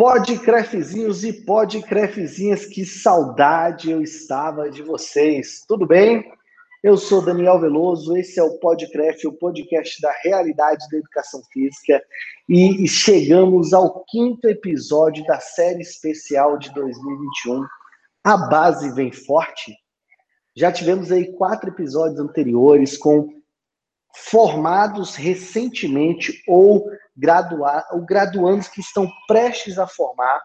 Podcrefzinhos e podcrefzinhas, que saudade eu estava de vocês. Tudo bem? Eu sou Daniel Veloso, esse é o Podcref, o podcast da realidade da educação física, e chegamos ao quinto episódio da série especial de 2021. A base vem forte. Já tivemos aí quatro episódios anteriores com formados recentemente ou, gradua ou graduandos que estão prestes a formar,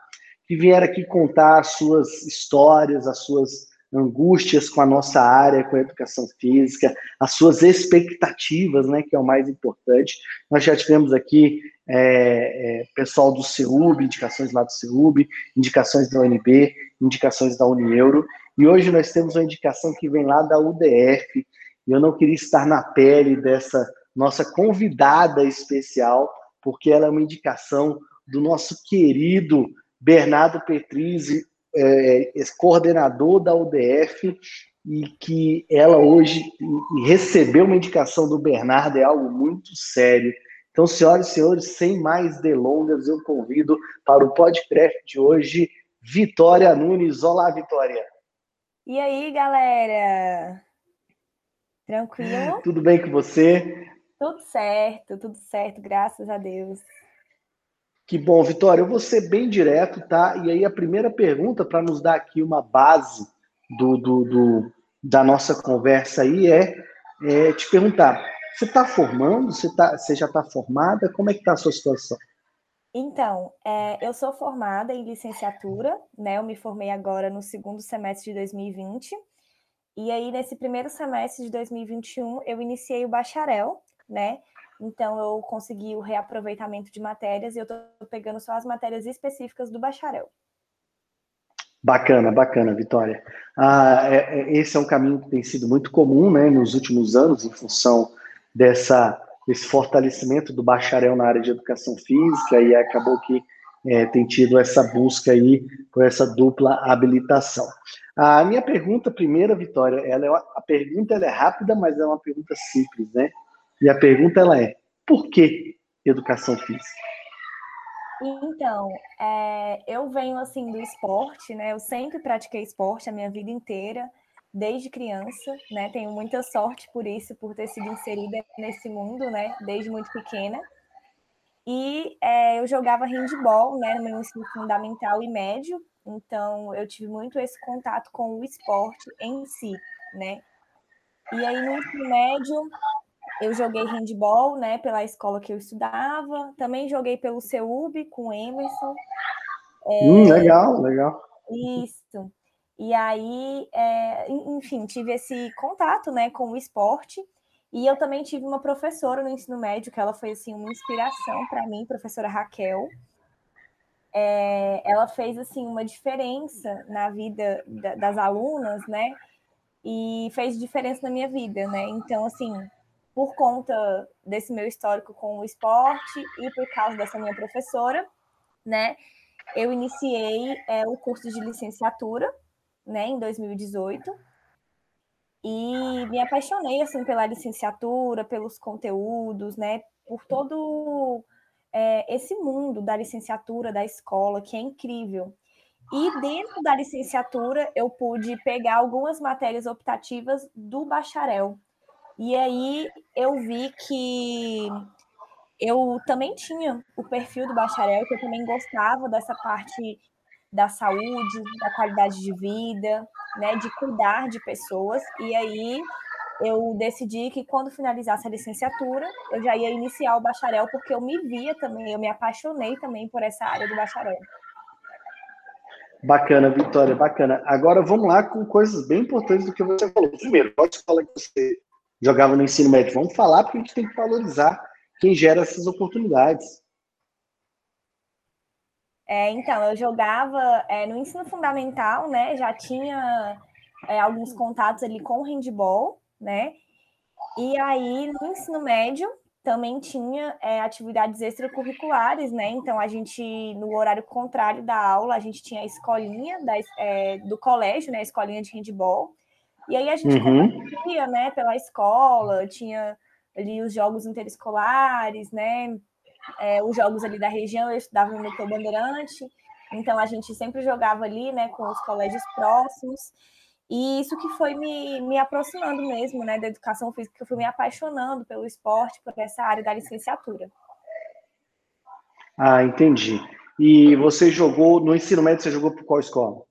que vieram aqui contar as suas histórias, as suas angústias com a nossa área, com a educação física, as suas expectativas, né, que é o mais importante. Nós já tivemos aqui é, é, pessoal do CEUB, indicações lá do CEUB, indicações da UNB, indicações da Unieuro, e hoje nós temos uma indicação que vem lá da UDF, e eu não queria estar na pele dessa nossa convidada especial, porque ela é uma indicação do nosso querido Bernardo Petrizzi, é, coordenador da UDF, e que ela hoje recebeu uma indicação do Bernardo, é algo muito sério. Então, senhoras e senhores, sem mais delongas, eu convido para o podcast de hoje Vitória Nunes. Olá, Vitória. E aí, galera? Tranquilo? Tudo bem com você? Tudo certo, tudo certo, graças a Deus. Que bom, Vitória. Eu vou ser bem direto, tá? E aí a primeira pergunta, para nos dar aqui uma base do, do, do, da nossa conversa aí, é, é te perguntar: você está formando? Você, tá, você já está formada? Como é que está a sua situação? Então, é, eu sou formada em licenciatura, né? Eu me formei agora no segundo semestre de 2020. E aí, nesse primeiro semestre de 2021, eu iniciei o bacharel, né? Então, eu consegui o reaproveitamento de matérias e eu estou pegando só as matérias específicas do bacharel. Bacana, bacana, Vitória. Ah, é, é, esse é um caminho que tem sido muito comum né, nos últimos anos, em função dessa, desse fortalecimento do bacharel na área de educação física, e acabou que é, tem tido essa busca aí por essa dupla habilitação. A minha pergunta primeira, Vitória, ela é uma, a pergunta ela é rápida, mas é uma pergunta simples, né? E a pergunta ela é: por que educação física? Então, é, eu venho assim do esporte, né? Eu sempre pratiquei esporte a minha vida inteira, desde criança, né? Tenho muita sorte por isso, por ter sido inserida nesse mundo, né? Desde muito pequena. E é, eu jogava handball, né? No meu ensino fundamental e médio. Então, eu tive muito esse contato com o esporte em si, né? E aí, no ensino médio, eu joguei handball, né, pela escola que eu estudava. Também joguei pelo CEUB com o Emerson. É, hum, legal, legal. Isso. E aí, é, enfim, tive esse contato, né, com o esporte. E eu também tive uma professora no ensino médio, que ela foi, assim, uma inspiração para mim, professora Raquel. É, ela fez, assim, uma diferença na vida da, das alunas, né, e fez diferença na minha vida, né. Então, assim, por conta desse meu histórico com o esporte e por causa dessa minha professora, né, eu iniciei é, o curso de licenciatura, né, em 2018, e me apaixonei, assim, pela licenciatura, pelos conteúdos, né, por todo é, esse mundo da licenciatura, da escola, que é incrível. E dentro da licenciatura, eu pude pegar algumas matérias optativas do bacharel, e aí eu vi que eu também tinha o perfil do bacharel, que eu também gostava dessa parte da saúde, da qualidade de vida, né, de cuidar de pessoas. E aí eu decidi que quando finalizasse a licenciatura, eu já ia iniciar o bacharel, porque eu me via também, eu me apaixonei também por essa área do bacharel. Bacana, Vitória, bacana. Agora vamos lá com coisas bem importantes do que você falou. Primeiro, pode falar que você jogava no ensino médio. Vamos falar porque a gente tem que valorizar quem gera essas oportunidades. É, então, eu jogava é, no ensino fundamental, né? Já tinha é, alguns contatos ali com o handball, né? E aí, no ensino médio, também tinha é, atividades extracurriculares, né? Então, a gente, no horário contrário da aula, a gente tinha a escolinha da, é, do colégio, né? A escolinha de handball. E aí a gente uhum. né, pela escola, tinha ali os jogos interescolares, né? é, os jogos ali da região, eu estudava no Núcleo Bandeirante, então a gente sempre jogava ali, né, com os colégios próximos. E isso que foi me, me aproximando mesmo, né, da educação física, eu fui me apaixonando pelo esporte, por essa área da licenciatura. Ah, entendi. E você jogou, no ensino médio, você jogou por qual escola?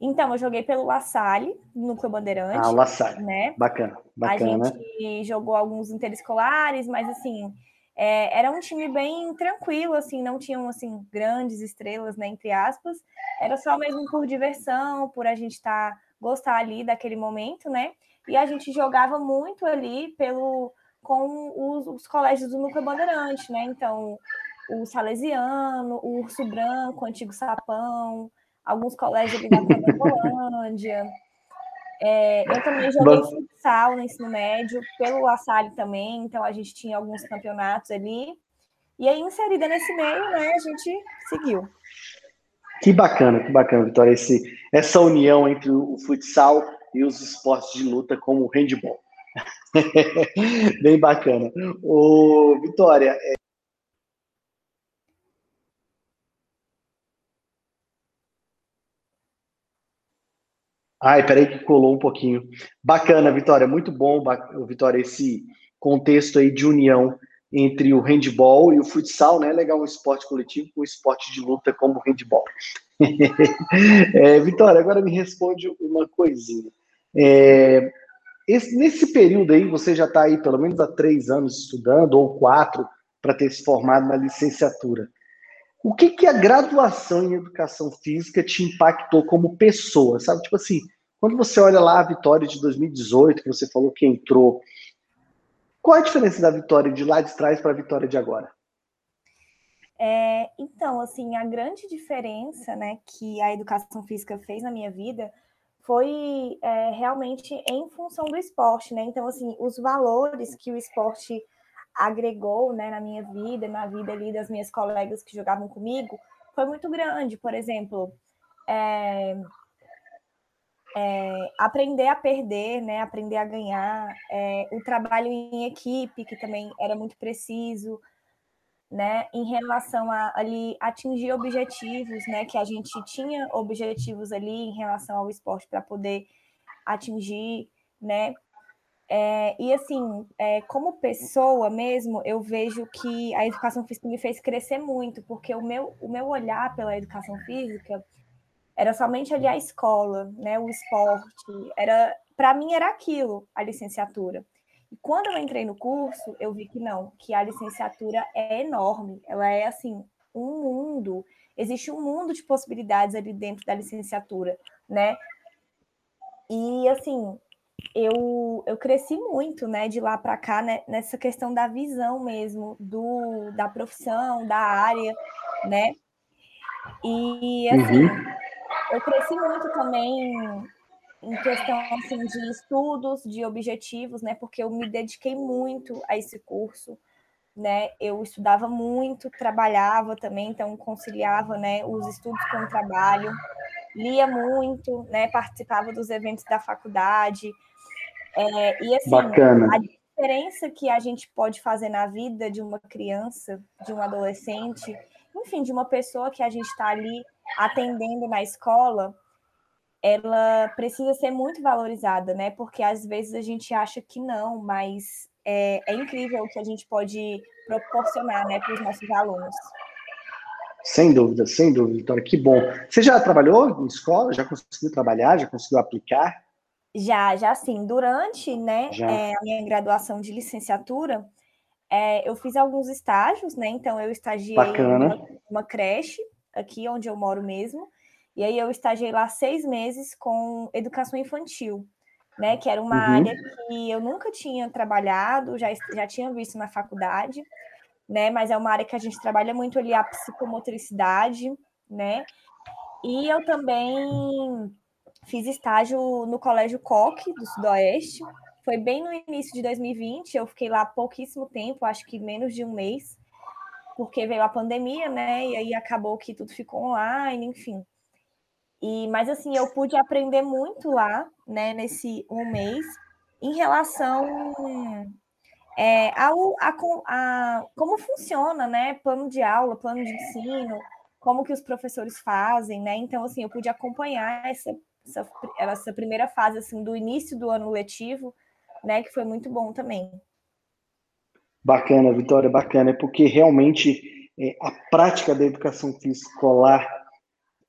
Então, eu joguei pelo La Salle, Núcleo Bandeirante. Ah, La Salle. Né? Bacana, bacana. A gente jogou alguns interescolares, mas assim, é, era um time bem tranquilo, assim, não tinham assim grandes estrelas, né, entre aspas. Era só mesmo por diversão, por a gente estar tá, gostar ali daquele momento, né? E a gente jogava muito ali pelo com os, os colégios do Núcleo Bandeirante, né? Então, o Salesiano, o Urso Branco, o Antigo Sapão, alguns colégios ali da Cracolândia. É, eu também joguei futsal no ensino médio, pelo La Salle também, então a gente tinha alguns campeonatos ali. E aí, inserida nesse meio, né, a gente seguiu. Que bacana, que bacana, Vitória, esse, essa união entre o futsal e os esportes de luta como o handball. Bem bacana. Ô, Vitória, é, Ai, peraí que colou um pouquinho. Bacana, Vitória, muito bom, Vitória, esse contexto aí de união entre o handball e o futsal, né? Legal um esporte coletivo com um esporte de luta como o handball. é, Vitória, agora me responde uma coisinha. É, esse, nesse período aí, você já está aí pelo menos há três anos estudando, ou quatro, para ter se formado na licenciatura. O que, que a graduação em educação física te impactou como pessoa? Sabe, tipo assim, quando você olha lá a vitória de 2018, que você falou que entrou, qual a diferença da vitória de lá de trás para a vitória de agora? É, então, assim, a grande diferença, né, que a educação física fez na minha vida foi é, realmente em função do esporte, né? Então, assim, os valores que o esporte agregou né, na minha vida, na vida ali das minhas colegas que jogavam comigo, foi muito grande. Por exemplo, é, é, aprender a perder, né, aprender a ganhar, é, o trabalho em equipe, que também era muito preciso, né, em relação a ali atingir objetivos, né, que a gente tinha objetivos ali em relação ao esporte para poder atingir, né, é, e assim, é, como pessoa mesmo, eu vejo que a educação física me fez crescer muito, porque o meu, o meu olhar pela educação física era somente ali a escola, né, o esporte, era para mim era aquilo, a licenciatura. E quando eu entrei no curso, eu vi que não, que a licenciatura é enorme, ela é assim, um mundo, existe um mundo de possibilidades ali dentro da licenciatura, né? E assim, eu, eu cresci muito, né, de lá para cá, né, nessa questão da visão mesmo, do, da profissão, da área, né? E, assim, uhum. eu cresci muito também em questão, assim, de estudos, de objetivos, né, porque eu me dediquei muito a esse curso, né, eu estudava muito, trabalhava também, então conciliava, né, os estudos com o trabalho, lia muito, né, participava dos eventos da faculdade, é, e assim, Bacana. a diferença que a gente pode fazer na vida de uma criança, de um adolescente, enfim, de uma pessoa que a gente está ali atendendo na escola, ela precisa ser muito valorizada, né? Porque às vezes a gente acha que não, mas é, é incrível o que a gente pode proporcionar né, para os nossos alunos. Sem dúvida, sem dúvida, Vitória, que bom. Você já trabalhou em escola? Já conseguiu trabalhar? Já conseguiu aplicar? Já, já sim. Durante né, é, a minha graduação de licenciatura, é, eu fiz alguns estágios, né? Então, eu estagiei em uma creche, aqui onde eu moro mesmo, e aí eu estagiei lá seis meses com educação infantil, né? Que era uma uhum. área que eu nunca tinha trabalhado, já, já tinha visto na faculdade, né? Mas é uma área que a gente trabalha muito ali a psicomotricidade, né? E eu também Fiz estágio no Colégio Coque, do Sudoeste. Foi bem no início de 2020. Eu fiquei lá pouquíssimo tempo, acho que menos de um mês, porque veio a pandemia, né? E aí acabou que tudo ficou online, enfim. E, mas assim, eu pude aprender muito lá, né, nesse um mês, em relação é, a, a, a, como funciona, né? Plano de aula, plano de ensino, como que os professores fazem, né? Então, assim, eu pude acompanhar essa, essa, essa primeira fase, assim, do início do ano letivo, né? Que foi muito bom também. Bacana, Vitória, bacana, porque realmente é, a prática da educação escolar,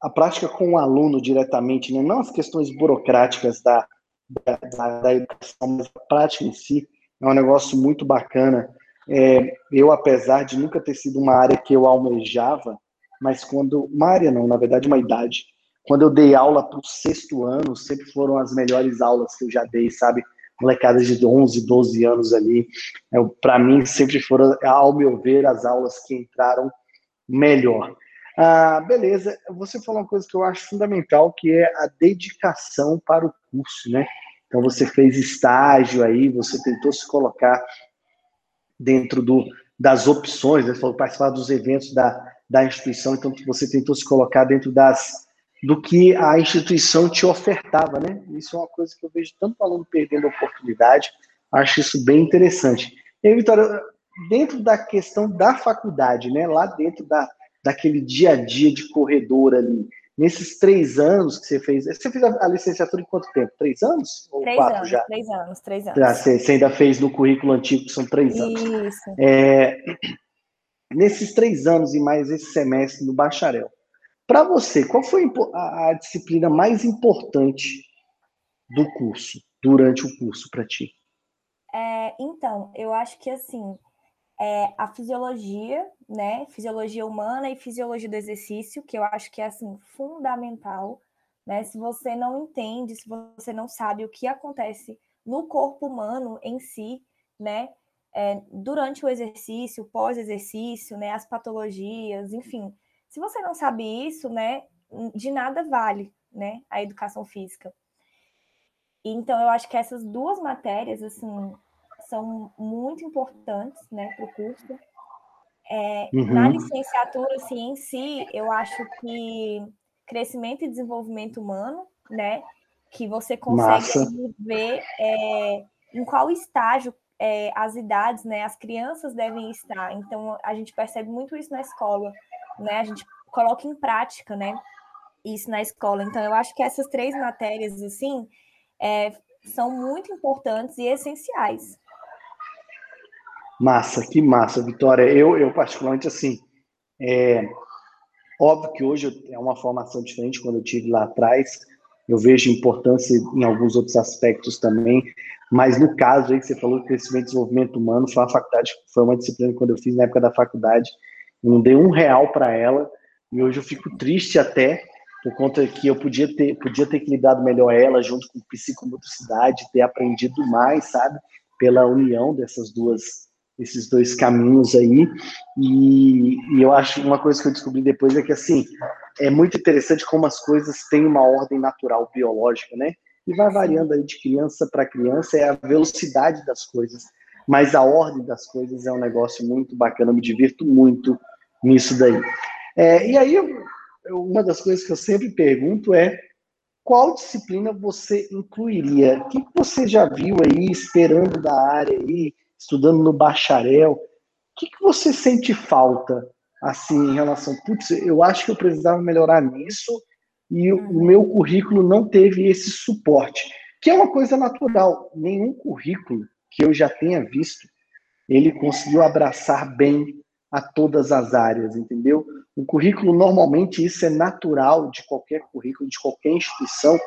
a prática com o aluno diretamente, né? não as questões burocráticas da, da, da, educação, mas a prática em si, é um negócio muito bacana. É, eu, apesar de nunca ter sido uma área que eu almejava, mas quando. Uma área não, na verdade, uma idade. Quando eu dei aula para o sexto ano, sempre foram as melhores aulas que eu já dei, sabe? Molecadas de 11, 12 anos ali. É, para mim, sempre foram, ao meu ver, as aulas que entraram melhor. Ah, beleza, você falou uma coisa que eu acho fundamental, que é a dedicação para o curso, né? Então você fez estágio aí, você tentou se colocar dentro do, das opções, né? falou participar dos eventos da, da instituição, então você tentou se colocar dentro das do que a instituição te ofertava, né? Isso é uma coisa que eu vejo tanto aluno perdendo oportunidade, acho isso bem interessante. E aí, Vitória, dentro da questão da faculdade, né? Lá dentro da, daquele dia a dia de corredor ali, nesses três anos que você fez, você fez a, licenciatura em quanto tempo? Três anos? Ou três quatro anos, já? Três anos, três anos. Já, você, você, ainda fez no currículo antigo, que são três anos. Isso. É, nesses três anos e mais esse semestre no bacharel, para você, qual foi a, a, disciplina mais importante do curso, durante o curso para ti? É, então, eu acho que assim, é, a fisiologia, né? Fisiologia humana e fisiologia do exercício, que eu acho que é assim fundamental, né? Se você não entende, se você não sabe o que acontece no corpo humano em si, né? É, durante o exercício, pós-exercício, né? As patologias, enfim. Se você não sabe isso, né? De nada vale, né? A educação física. Então, eu acho que essas duas matérias, assim, são muito importantes né, para o curso. É, uhum. Na licenciatura, assim, em si, eu acho que crescimento e desenvolvimento humano, né? Que você consegue ver é, em qual estágio é, as idades, né? As crianças devem estar. Então, a gente percebe muito isso na escola, né? A gente coloca em prática, né? Isso na escola. Então, eu acho que essas três matérias, assim, é, são muito importantes e essenciais. Massa, que massa, Vitória. Eu, eu particularmente, assim, é, óbvio que hoje é uma formação diferente quando eu tive lá atrás, eu vejo importância em alguns outros aspectos também, mas no caso aí que você falou, crescimento e desenvolvimento humano, foi uma faculdade, foi uma disciplina que quando eu fiz na época da faculdade, eu não dei um real para ela, e hoje eu fico triste até, por conta que eu podia ter, podia ter lidado melhor ela, junto com psicomotricidade, ter aprendido mais, sabe, pela união dessas duas esses dois caminhos aí. E, e, eu acho uma coisa que eu descobri depois é que assim é muito interessante como as coisas têm uma ordem natural biológica, né? E vai variando aí de criança para criança é a velocidade das coisas, mas a ordem das coisas é um negócio muito bacana. Eu me divirto muito nisso daí. É, e aí eu, uma das coisas que eu sempre pergunto é qual disciplina você incluiria? O que você já viu aí esperando da área aí? Estudando no bacharel, o que, que você sente falta, assim, em relação, putz, eu acho que eu precisava melhorar nisso e o uhum. meu currículo não teve esse suporte, que é uma coisa natural. Nenhum currículo que eu já tenha visto, ele conseguiu abraçar bem a todas as áreas, entendeu? O currículo, normalmente, isso é natural de qualquer currículo, de qualquer instituição,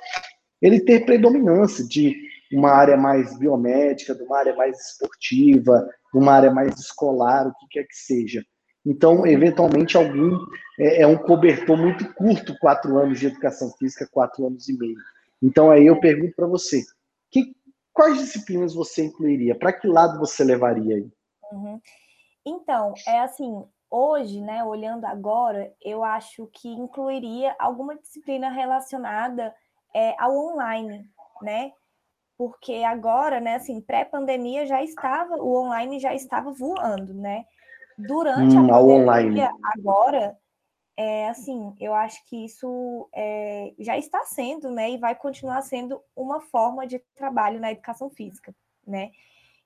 ele ter predominância de uma área mais biomédica, de uma área mais esportiva, de uma área mais escolar, o que quer que seja. Então, eventualmente, alguém é, é, um cobertor muito curto, quatro anos de educação física, quatro anos e meio. Então, aí eu pergunto para você, que, quais disciplinas você incluiria? Para que lado você levaria aí? Uhum. Então, é assim, hoje, né, olhando agora, eu acho que incluiria alguma disciplina relacionada é, ao online, né? Porque agora, né, assim, pré-pandemia já estava, o online já estava voando, né? Durante hum, a pandemia, agora, é assim, eu acho que isso é, já está sendo, né, e vai continuar sendo uma forma de trabalho na educação física, né?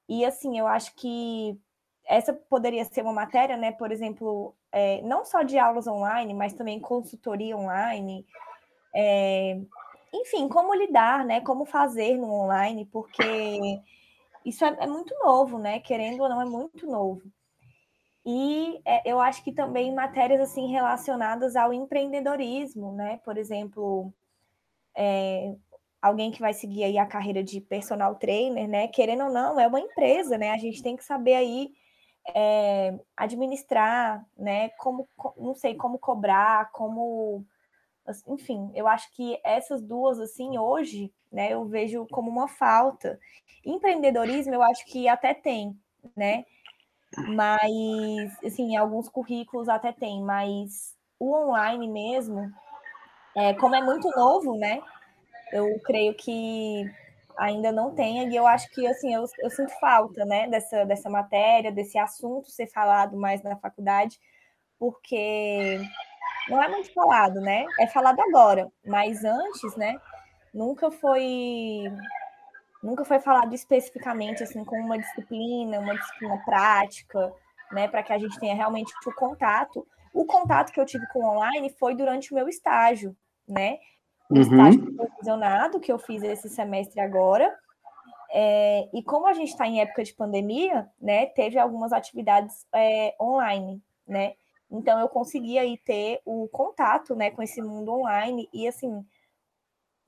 E assim, eu acho que essa poderia ser uma matéria, né? Por exemplo, é, não só de aulas online, mas também consultoria online. É, enfim, como lidar, né? Como fazer no online, porque isso é, é, muito novo, né? Querendo ou não, é muito novo. E é, eu acho que também matérias assim relacionadas ao empreendedorismo, né? Por exemplo, é, alguém que vai seguir aí a carreira de personal trainer, né? Querendo ou não, é uma empresa, né? A gente tem que saber aí é, administrar, né? Como, não sei, como cobrar, como, enfim, eu acho que essas duas assim hoje, né? Eu vejo como uma falta. Empreendedorismo, eu acho que até tem, né? Mas, assim, alguns currículos até tem, mas o online mesmo, é, como é muito novo, né? eu creio que ainda não tenha, e eu acho que assim, eu, eu sinto falta né, dessa, dessa matéria, desse assunto ser falado mais na faculdade, porque não é muito falado, né? É falado agora, mas antes, né, nunca foi nunca foi falado especificamente assim com uma disciplina, uma disciplina prática, né, para que a gente tenha realmente o contato. O contato que eu tive com o online foi durante o meu estágio, né? o uhum. estágio supervisionado que eu fiz esse semestre agora. É, e como a gente está em época de pandemia, né, teve algumas atividades é, online, né? Então eu consegui aí ter o contato, né, com esse mundo online e assim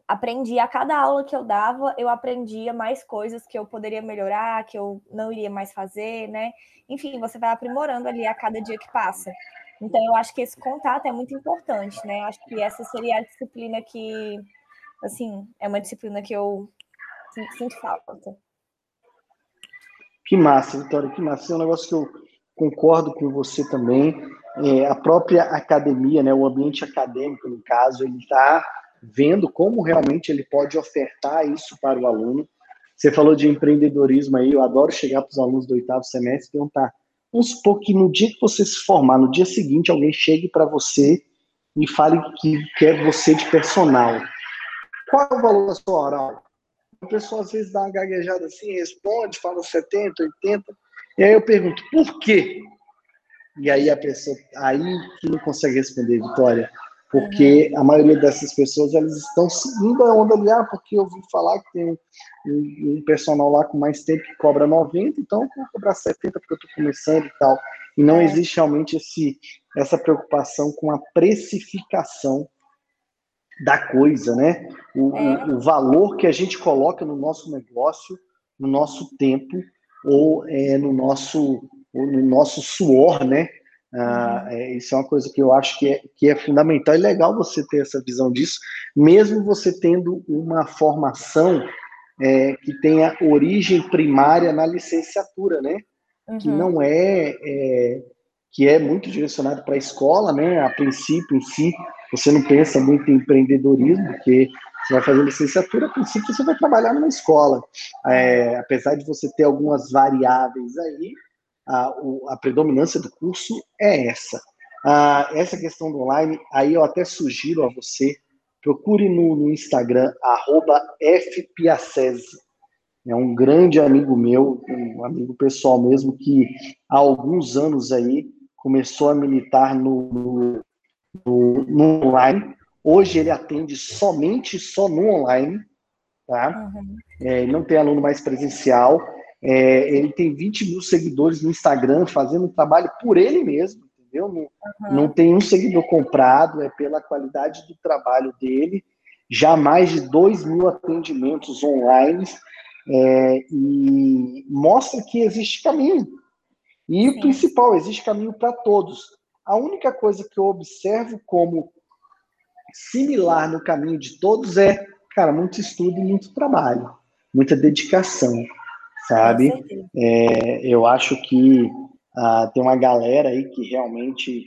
aprendi a cada aula que eu dava, eu aprendia mais coisas que eu poderia melhorar, que eu não iria mais fazer, né? Enfim, você vai aprimorando ali a cada dia que passa. Então, eu acho que esse contato é muito importante, né? Acho que essa seria a disciplina que, assim, é uma disciplina que eu sinto, falta. Que massa, Vitória, que massa. É um negócio que eu concordo com você também. É, a própria academia, né, o ambiente acadêmico, no caso, ele está vendo como realmente ele pode ofertar isso para o aluno. Você falou de empreendedorismo aí, eu adoro chegar para os alunos do oitavo semestre e perguntar Vamos supor que no dia que você se formar, no dia seguinte, alguém chegue para você e fale que quer você de personal. Qual é o valor da sua hora? A pessoa às vezes dá uma gaguejada assim, responde, fala 70, 80. E aí eu pergunto, por quê? E aí a pessoa, aí que não consegue responder, Vitória porque uhum. a maioria dessas pessoas elas estão seguindo a onda ali, ah, porque eu ouvi falar que tem um, um, personal lá com mais tempo que cobra 90, então eu vou cobrar 70 porque eu estou começando e tal. E não é. existe realmente esse, essa preocupação com a precificação da coisa, né? O, é. o, o valor que a gente coloca no nosso negócio, no nosso tempo ou é, no nosso no nosso suor, né? Ah, uhum. é, isso é uma coisa que eu acho que é, que é fundamental e legal você ter essa visão disso, mesmo você tendo uma formação é, que tenha origem primária na licenciatura, né? Uhum. Que não é, é, que é muito direcionado para a escola, né? A princípio em si, você não pensa muito em empreendedorismo, porque você vai fazer licenciatura, a princípio você vai trabalhar numa escola. É, apesar de você ter algumas variáveis aí, a, a predominância do curso é essa. Ah, essa questão do online, aí eu até sugiro a você, procure no, no Instagram, arroba fpiacese. É um grande amigo meu, um amigo pessoal mesmo, que há alguns anos aí começou a militar no, no, no online. Hoje ele atende somente só no online, tá? Uhum. É, não tem aluno mais presencial. É, ele tem 20 mil seguidores no Instagram, fazendo um trabalho por ele mesmo, entendeu? Não, uhum. não tem um seguidor comprado, é pela qualidade do trabalho dele. Já mais de 2 mil atendimentos online é, e mostra que existe caminho. E Sim. o principal, existe caminho para todos. A única coisa que eu observo como similar no caminho de todos é, cara, muito estudo e muito trabalho, muita dedicação sabe? É, eu acho que uh, tem uma galera aí que realmente,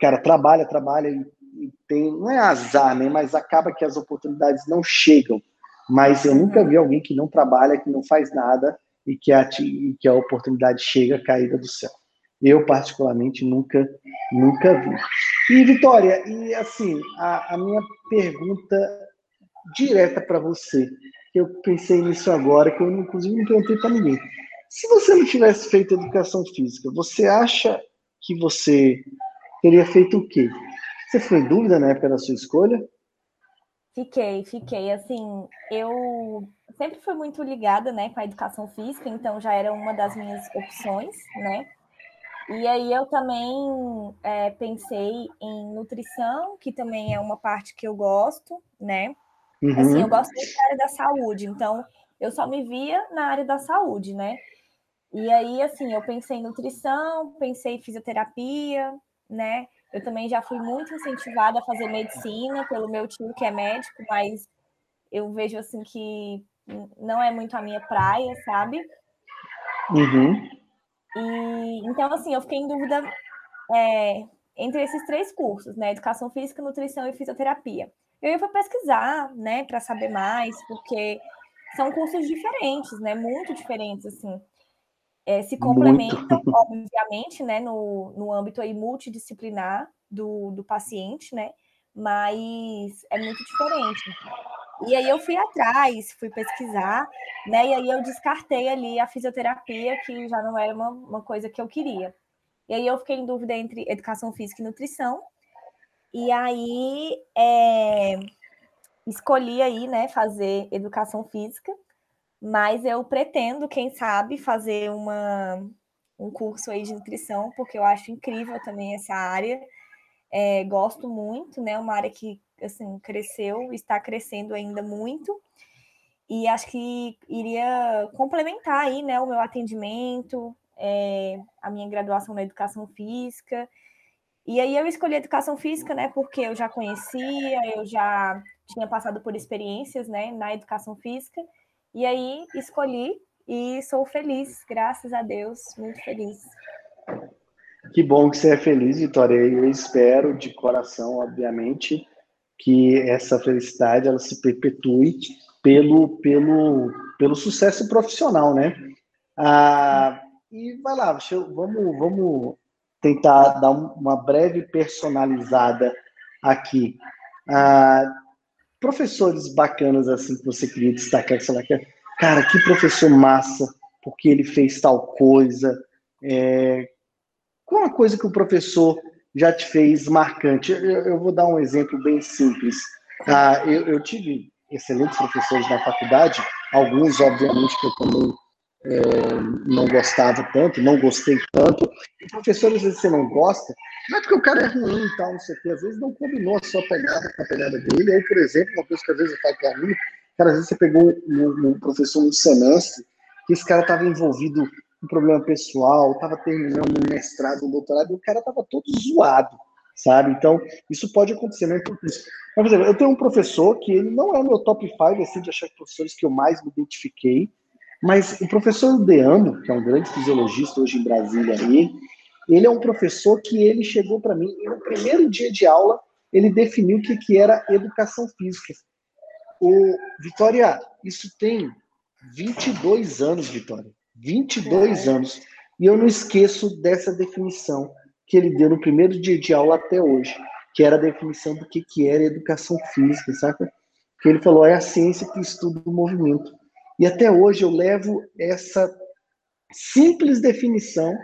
cara, trabalha, trabalha e, e, tem, não é azar, né? Mas acaba que as oportunidades não chegam. Mas eu nunca vi alguém que não trabalha, que não faz nada e que a, e que a oportunidade chega caída do céu. Eu, particularmente, nunca, nunca vi. E, Vitória, e assim, a, a minha pergunta direta para você, eu pensei nisso agora, que eu inclusive não perguntei para ninguém. Se você não tivesse feito educação física, você acha que você teria feito o quê? Você ficou em dúvida na época da sua escolha? Fiquei, fiquei. Assim, eu sempre fui muito ligada, né, com a educação física, então já era uma das minhas opções, né? E aí eu também é, pensei em nutrição, que também é uma parte que eu gosto, né? Uhum. Assim, eu gosto muito da área da saúde, então eu só me via na área da saúde, né? E aí, assim, eu pensei em nutrição, pensei em fisioterapia, né? Eu também já fui muito incentivada a fazer medicina pelo meu tio que é médico, mas eu vejo assim que não é muito a minha praia, sabe? Uhum. E então assim, eu fiquei em dúvida é, entre esses três cursos, né? Educação física, nutrição e fisioterapia. Eu fui pesquisar, né, para saber mais, porque são cursos diferentes, né? Muito diferentes, assim é, se complementam, Muito. obviamente, né, no, no âmbito aí multidisciplinar do, do paciente, né, mas é muito diferente. E aí eu fui atrás, fui pesquisar, né, e aí eu descartei ali a fisioterapia, que já não era uma, uma coisa que eu queria. E aí eu fiquei em dúvida entre educação física e nutrição, e aí é, escolhi aí, né, fazer educação física, mas eu pretendo, quem sabe, fazer uma, um curso aí de nutrição, porque eu acho incrível também essa área. É, gosto muito, né? Uma área que assim cresceu, está crescendo ainda muito. E acho que iria complementar aí, né, o meu atendimento, é, a minha graduação na educação física. E aí eu escolhi educação física, né, porque eu já conhecia, eu já tinha passado por experiências, né, na educação física. E aí escolhi e sou feliz, graças a Deus, muito feliz. Que bom que você é feliz, Vitória. Eu espero de coração, obviamente, que essa felicidade ela se perpetue pelo, pelo, pelo sucesso profissional, né? Ah, e vai lá, eu, vamos, vamos tentar dar uma breve personalizada aqui. Ah, professores bacanas assim que você queria destacar, que você lá, cara, que professor massa, porque ele fez tal coisa. É... Qual a coisa que o professor já te fez marcante? Eu, eu vou dar um exemplo bem simples. Ah, eu, eu, tive excelentes professores na faculdade, alguns, obviamente, que eu também é, não gostava tanto, não gostei tanto. E professores, às vezes, você não gosta, não é porque o cara é ruim e tal, não sei o quê. Às vezes não combinou a sua pegada com a pegada dele. Aí, por exemplo, uma coisa que às vezes eu falo para mim, cara, às vezes você pegou um, um professor um semestre que esse cara estava envolvido com problema pessoal, estava terminando um mestrado, um doutorado, e o cara estava todo zoado, sabe? Então, isso pode acontecer, não é por isso. Mas, por exemplo, eu tenho um professor que ele não é o meu top 5, assim, de achar professores que eu mais me identifiquei, mas o professor Deano, que é um grande fisiologista hoje em Brasília aí, ele é um professor que ele chegou para mim e no primeiro dia de aula ele definiu o que, que era educação física. O Vitória, isso tem 22 anos, Vitória. 22 é. anos. E eu não esqueço dessa definição que ele deu no primeiro dia de aula até hoje, que era a definição do que, que era educação física, sabe? Que ele falou, é a ciência que estuda o movimento. E até hoje eu levo essa simples definição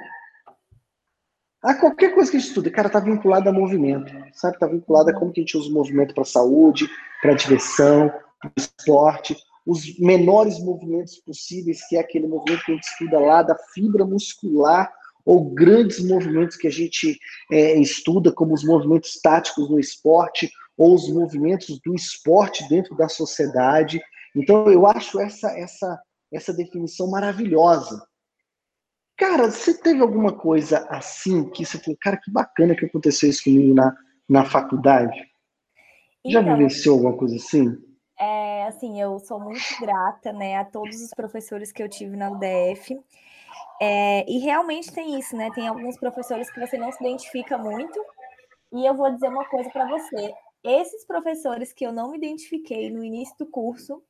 a qualquer coisa que a gente estuda, cara, tá vinculado a movimento, sabe? Tá vinculado a como que a gente usa o movimento para saúde, para diversão, para esporte, os menores movimentos possíveis, que é aquele movimento que a gente estuda lá da fibra muscular, ou grandes movimentos que a gente é, estuda, como os movimentos táticos no esporte, ou os movimentos do esporte dentro da sociedade. Então, eu acho essa, essa, essa definição maravilhosa, Cara, você teve alguma coisa assim que você falou, cara, que bacana que aconteceu isso comigo na, na faculdade? Já então, vivenciou alguma coisa assim? É, assim, eu sou muito grata, né, a todos os professores que eu tive na UDF. É, e realmente tem isso, né? Tem alguns professores que você não se identifica muito. E eu vou dizer uma coisa para você: esses professores que eu não me identifiquei no início do curso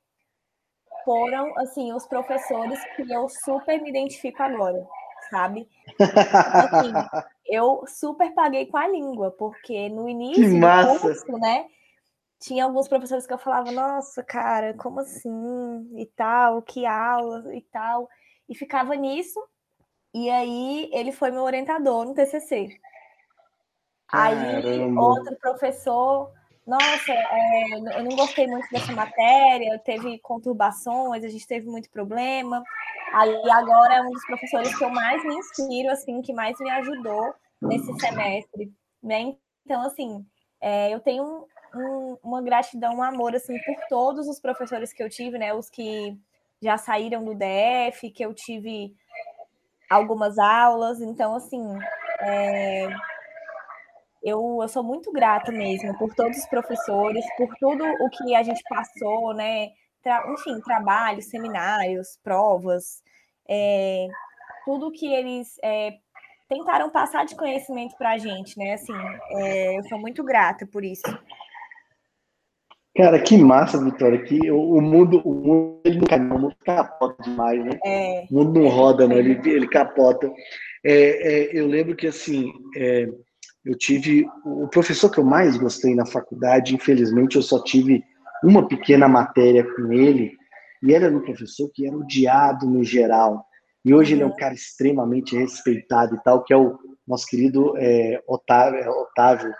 foram, assim, os professores que eu super me identifico agora sabe? Assim, eu super paguei com a língua, porque no início que do curso, né? Tinha alguns professores que eu falava, nossa, cara, como assim? E tal, que aula e tal. e ficava nisso. E aí ele foi meu orientador no TCC. Caramba. Aí outro professor, nossa, é, eu não gostei muito dessa matéria, teve conturbações, a gente teve muito problema. Aí agora é um dos professores que eu mais me inspiro, assim, que mais me ajudou nesse semestre, né? Então, assim, é, eu tenho um, um, uma gratidão, um amor, assim, por todos os professores que eu tive, né? Os que já saíram do DF, que eu tive algumas aulas. Então, assim, é, eu, eu sou muito grata mesmo por todos os professores, por tudo o que a gente passou, né? Tra enfim, trabalhos, seminários, provas, é, tudo que eles é, tentaram passar de conhecimento para a gente, né? Assim, é, eu sou muito grata por isso. Cara, que massa, Vitória, que o, mundo, o mundo, ele não o mundo capota demais, né? É, o mundo não é, roda, não, ele, ele capota. É, é, eu lembro que, assim, é, eu tive, o professor que eu mais gostei na faculdade, infelizmente eu só tive uma pequena matéria com ele, e era um professor que era odiado no geral, e hoje ele é um uhum. cara extremamente respeitado e tal, que é o nosso querido é, Otávio, Otávio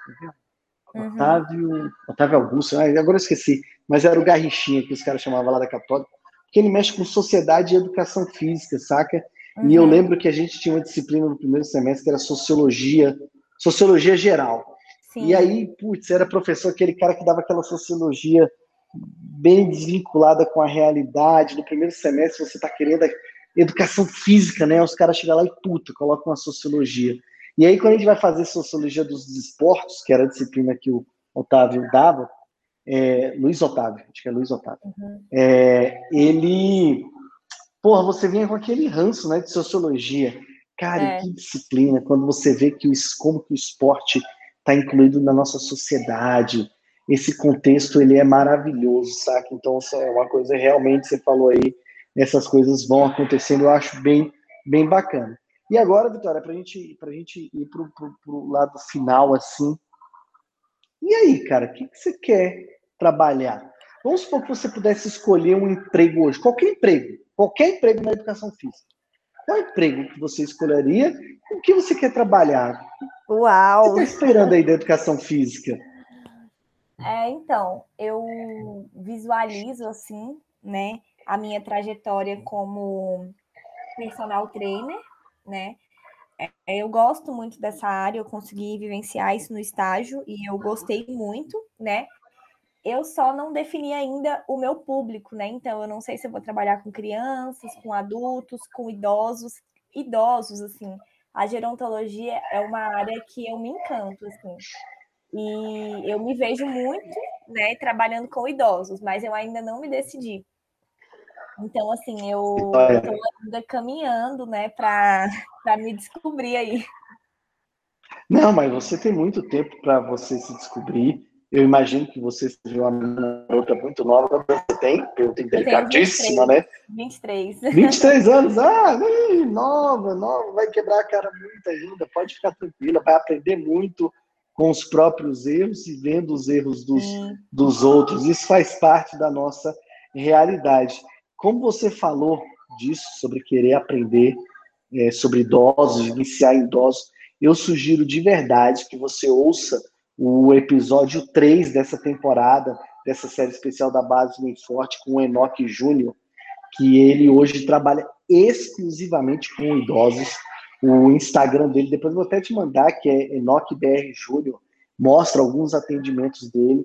Uhum. Otávio, Otávio Augusto, agora eu esqueci, mas era o Garrichinha que os caras chamavam lá da Católica, que ele mexe com sociedade e educação física, saca? Uhum. E eu uhum. lembro que a gente tinha uma disciplina no primeiro semestre que era sociologia, sociologia geral. Sim. E aí, putz, era professor, aquele cara que dava aquela sociologia bem desvinculada com a realidade. No primeiro semestre você está querendo educação física, né? Os caras chegam lá e puta, colocam uma sociologia. E aí, quando a gente vai fazer Sociologia dos Esportes, que era a disciplina que o Otávio dava, é, Luiz Otávio, acho que é Luiz Otávio, uhum. é, ele, porra, você vinha com aquele ranço, né, de Sociologia. Cara, é. que disciplina, quando você vê que o, como que o esporte está incluído na nossa sociedade, esse contexto, ele é maravilhoso, saca? Então, é uma coisa, realmente, você falou aí, essas coisas vão acontecendo, eu acho bem, bem bacana. E agora, Vitória, para gente, a gente ir para o lado final, assim. E aí, cara, o que, que você quer trabalhar? Vamos supor que você pudesse escolher um emprego hoje, qualquer emprego, qualquer emprego na educação física. Qual emprego que você escolheria? O que você quer trabalhar? Uau! O que você está esperando aí da educação física? É, então, eu visualizo assim, né, a minha trajetória como personal trainer, né? É, eu gosto muito dessa área, eu consegui vivenciar isso no estágio e eu gostei muito, né? Eu só não defini ainda o meu público, né? Então eu não sei se eu vou trabalhar com crianças, com adultos, com idosos, idosos assim. A gerontologia é uma área que eu me encanto, assim. E eu me vejo muito, né, trabalhando com idosos, mas eu ainda não me decidi. Então, assim, eu estou ainda caminhando, né, para me descobrir aí. Não, mas você tem muito tempo para você se descobrir. Eu imagino que você seja uma outra muito nova. Você tem? Eu tenho delicadíssima, né? 23. 23 anos? Ah, nova, nova. Vai quebrar a cara muito ainda. Pode ficar tranquila. Vai aprender muito com os próprios erros e vendo os erros dos, dos outros. Isso faz parte da nossa realidade. Como você falou disso, sobre querer aprender é, sobre idosos, iniciar em idosos, eu sugiro de verdade que você ouça o episódio 3 dessa temporada, dessa série especial da Base Bem Forte, com o Enoque Júnior, que ele hoje trabalha exclusivamente com idosos. O Instagram dele, depois vou até te mandar, que é Enoque BR Júnior, mostra alguns atendimentos dele.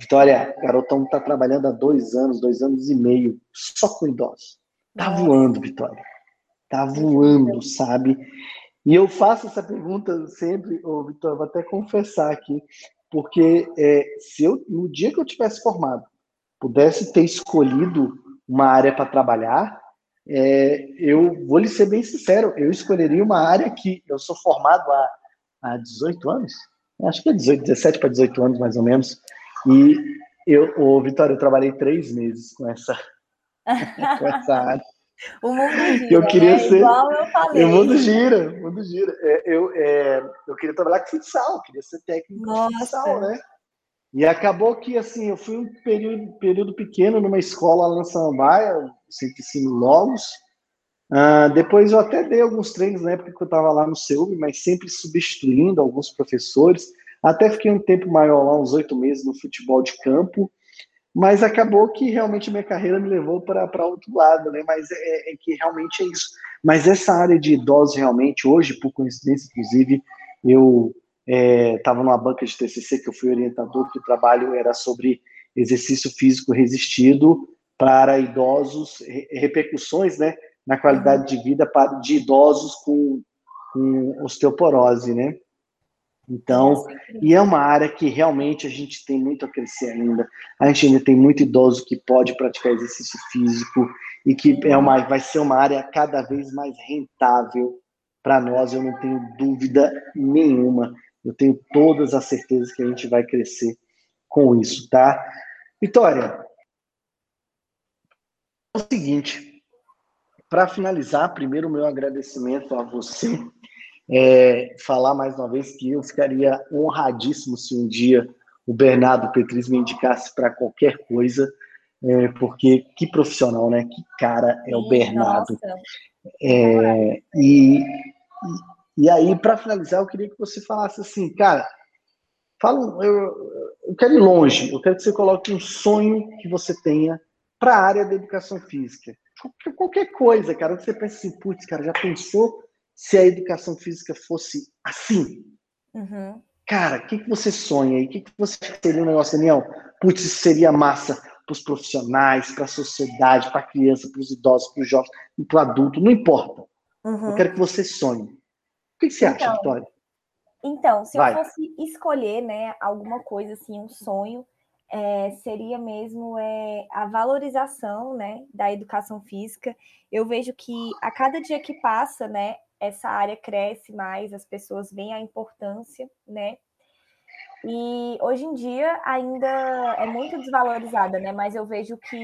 Vitória, garotão está trabalhando há dois anos, dois anos e meio, só com idosos. Tá voando, Vitória. Tá voando, sabe? E eu faço essa pergunta sempre, ô, Vitória, vou até confessar aqui, porque é, se eu, no dia que eu tivesse formado, pudesse ter escolhido uma área para trabalhar, é, eu vou lhe ser bem sincero, eu escolheria uma área que eu sou formado há, há 18 anos, acho que é 18, 17 para 18 anos mais ou menos, e eu, ô, Vitória, eu trabalhei três meses com essa, com essa área. O mundo gira, eu queria né? ser, Igual eu falei. O mundo gira, o mundo gira. É, eu, é, eu queria trabalhar com futsal, queria ser técnico Nossa. de futsal, né? E acabou que, assim, eu fui um período, período pequeno numa escola lá na Samambaia, centro ensino Logos, Uh, depois eu até dei alguns treinos na época que eu estava lá no CEUB, mas sempre substituindo alguns professores. Até fiquei um tempo maior lá, uns oito meses, no futebol de campo. Mas acabou que realmente minha carreira me levou para outro lado, né? Mas é, é, que realmente é isso. Mas essa área de idosos, realmente, hoje, por coincidência, inclusive, eu estava é, numa banca de TCC que eu fui orientador, que o trabalho era sobre exercício físico resistido para idosos, repercussões, né? Na qualidade de vida de idosos com, com osteoporose, né? Então, e é uma área que realmente a gente tem muito a crescer ainda. A gente ainda tem muito idoso que pode praticar exercício físico e que é uma, vai ser uma área cada vez mais rentável para nós, eu não tenho dúvida nenhuma. Eu tenho todas as certezas que a gente vai crescer com isso, tá? Vitória, é o seguinte, para finalizar, primeiro o meu agradecimento a você é, falar mais uma vez que eu ficaria honradíssimo se um dia o Bernardo Petris me indicasse para qualquer coisa, é, porque que profissional, né? Que cara é o Bernardo. É, e, e aí, para finalizar, eu queria que você falasse assim, cara, fala, eu, eu quero ir longe, eu quero que você coloque um sonho que você tenha para a área da educação física. Qualquer coisa, cara, que você pense assim, putz, cara, já pensou se a educação física fosse assim? Uhum. Cara, o que, que você sonha aí? O que, que você seria um negócio, Daniel? Putz, isso seria massa para os profissionais, para a sociedade, para a criança, para os idosos, para os jovens, para o adulto, não importa. Uhum. Eu quero que você sonhe. O que, que você então, acha, Vitória? Então, se Vai. eu fosse escolher né, alguma coisa, assim, um sonho, é, seria mesmo é, a valorização né, da educação física. Eu vejo que a cada dia que passa, né, essa área cresce mais, as pessoas veem a importância, né? E hoje em dia ainda é muito desvalorizada, né? Mas eu vejo que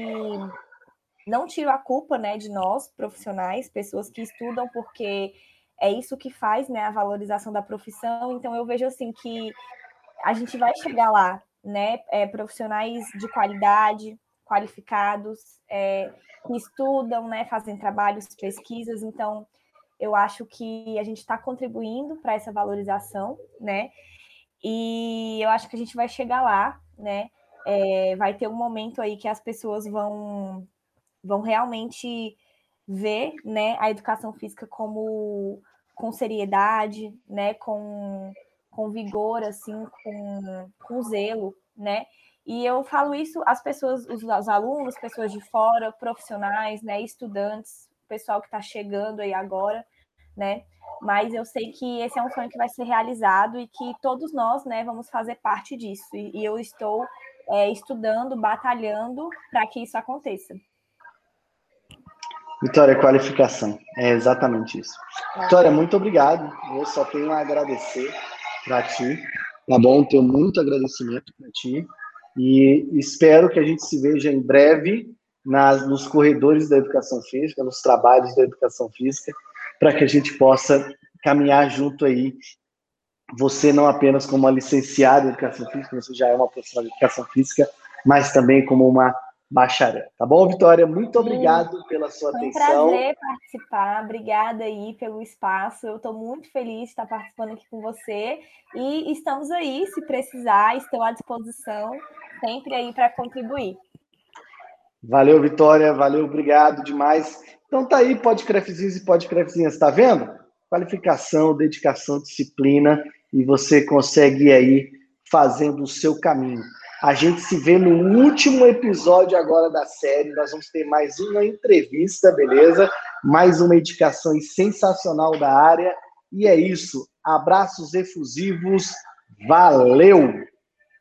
não tiro a culpa, né, de nós profissionais, pessoas que estudam porque é isso que faz, né, a valorização da profissão. Então eu vejo assim que a gente vai chegar lá, né, é, profissionais de qualidade, qualificados, é, que estudam, né, fazem trabalhos, pesquisas. Então eu acho que a gente está contribuindo para essa valorização, né? E eu acho que a gente vai chegar lá, né? É, vai ter um momento aí que as pessoas vão, vão realmente ver né, a educação física como com seriedade, né, com, com vigor, assim, com, com zelo, né? E eu falo isso às pessoas, os, os alunos, pessoas de fora, profissionais, né, estudantes, pessoal que está chegando aí agora, né? Mas eu sei que esse é um sonho que vai ser realizado e que todos nós, né, vamos fazer parte disso. E, e eu estou é, estudando, batalhando para que isso aconteça. Vitória, qualificação. É exatamente isso. É. Vitória, muito obrigado. Eu só tenho a agradecer para ti. Tá bom? Tenho muito agradecimento para ti. E espero que a gente se veja em breve nas, nos corredores da educação física, nos trabalhos da educação física, para que a gente possa caminhar junto aí. Você não apenas como uma licenciada em educação física, você já é uma profissional de educação física, mas também como uma bacharel. Tá bom, Vitória? Muito obrigado pela sua atenção. Foi um prazer participar. Obrigada aí pelo espaço. Eu estou muito feliz de estar participando aqui com você. E estamos aí, se precisar, estou à disposição, sempre aí para contribuir. Valeu, Vitória. Valeu, obrigado demais. Então tá aí, podcrefzinhos e podcrefzinhas, tá vendo? Qualificação, dedicação, disciplina, e você consegue ir aí fazendo o seu caminho. A gente se vê no último episódio agora da série. Nós vamos ter mais uma entrevista, beleza? Mais uma indicação sensacional da área. E é isso. Abraços efusivos. Valeu!